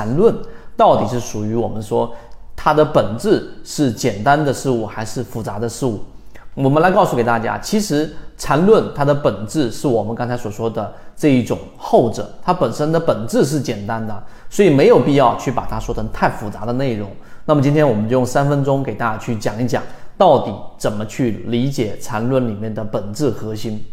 缠论到底是属于我们说它的本质是简单的事物还是复杂的事物？我们来告诉给大家，其实缠论它的本质是我们刚才所说的这一种后者，它本身的本质是简单的，所以没有必要去把它说成太复杂的内容。那么今天我们就用三分钟给大家去讲一讲，到底怎么去理解缠论里面的本质核心。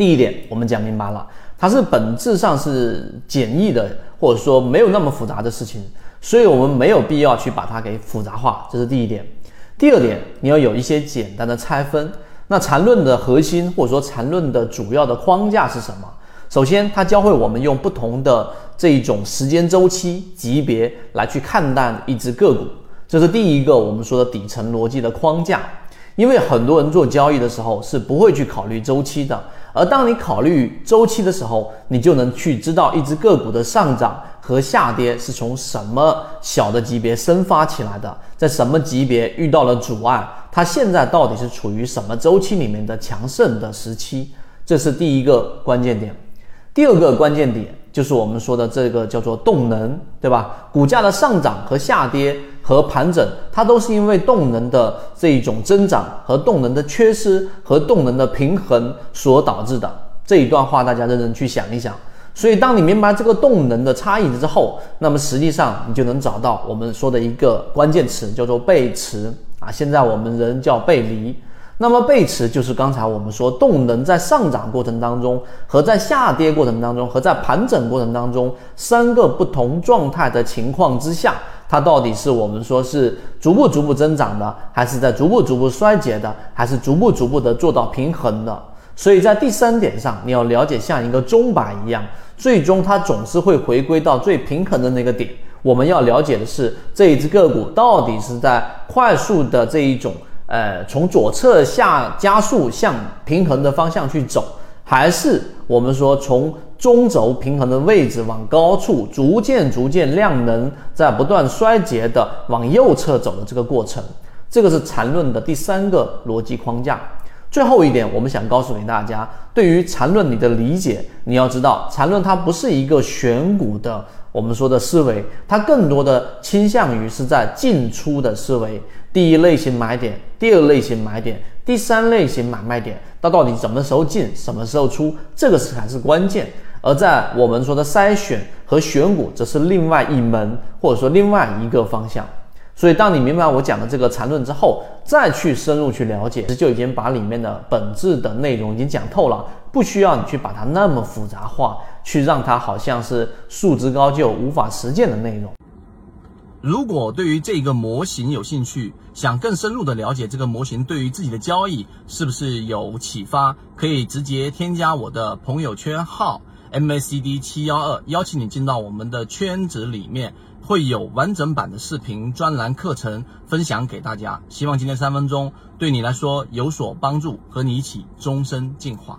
第一点，我们讲明白了，它是本质上是简易的，或者说没有那么复杂的事情，所以我们没有必要去把它给复杂化，这是第一点。第二点，你要有一些简单的拆分。那缠论的核心，或者说缠论的主要的框架是什么？首先，它教会我们用不同的这一种时间周期级别来去看待一只个股，这是第一个我们说的底层逻辑的框架。因为很多人做交易的时候是不会去考虑周期的，而当你考虑周期的时候，你就能去知道一只个股的上涨。和下跌是从什么小的级别生发起来的，在什么级别遇到了阻碍？它现在到底是处于什么周期里面的强盛的时期？这是第一个关键点。第二个关键点就是我们说的这个叫做动能，对吧？股价的上涨和下跌和盘整，它都是因为动能的这一种增长和动能的缺失和动能的平衡所导致的。这一段话大家认真去想一想。所以，当你明白这个动能的差异之后，那么实际上你就能找到我们说的一个关键词，叫做背驰啊。现在我们人叫背离。那么背驰就是刚才我们说动能在上涨过程当中和在下跌过程当中和在盘整过程当中三个不同状态的情况之下，它到底是我们说是逐步逐步增长的，还是在逐步逐步衰竭的，还是逐步逐步的做到平衡的？所以在第三点上，你要了解像一个钟摆一样，最终它总是会回归到最平衡的那个点。我们要了解的是，这一只个股到底是在快速的这一种，呃，从左侧下加速向平衡的方向去走，还是我们说从中轴平衡的位置往高处逐渐逐渐量能在不断衰竭的往右侧走的这个过程。这个是缠论的第三个逻辑框架。最后一点，我们想告诉给大家，对于缠论你的理解，你要知道，缠论它不是一个选股的我们说的思维，它更多的倾向于是在进出的思维。第一类型买点，第二类型买点，第三类型买卖点，它到底什么时候进，什么时候出，这个是才是关键。而在我们说的筛选和选股，则是另外一门或者说另外一个方向。所以，当你明白我讲的这个缠论之后，再去深入去了解，就已经把里面的本质的内容已经讲透了，不需要你去把它那么复杂化，去让它好像是数值高就、无法实践的内容。如果对于这个模型有兴趣，想更深入的了解这个模型对于自己的交易是不是有启发，可以直接添加我的朋友圈号 MACD 七幺二，邀请你进到我们的圈子里面。会有完整版的视频专栏课程分享给大家，希望今天三分钟对你来说有所帮助，和你一起终身进化。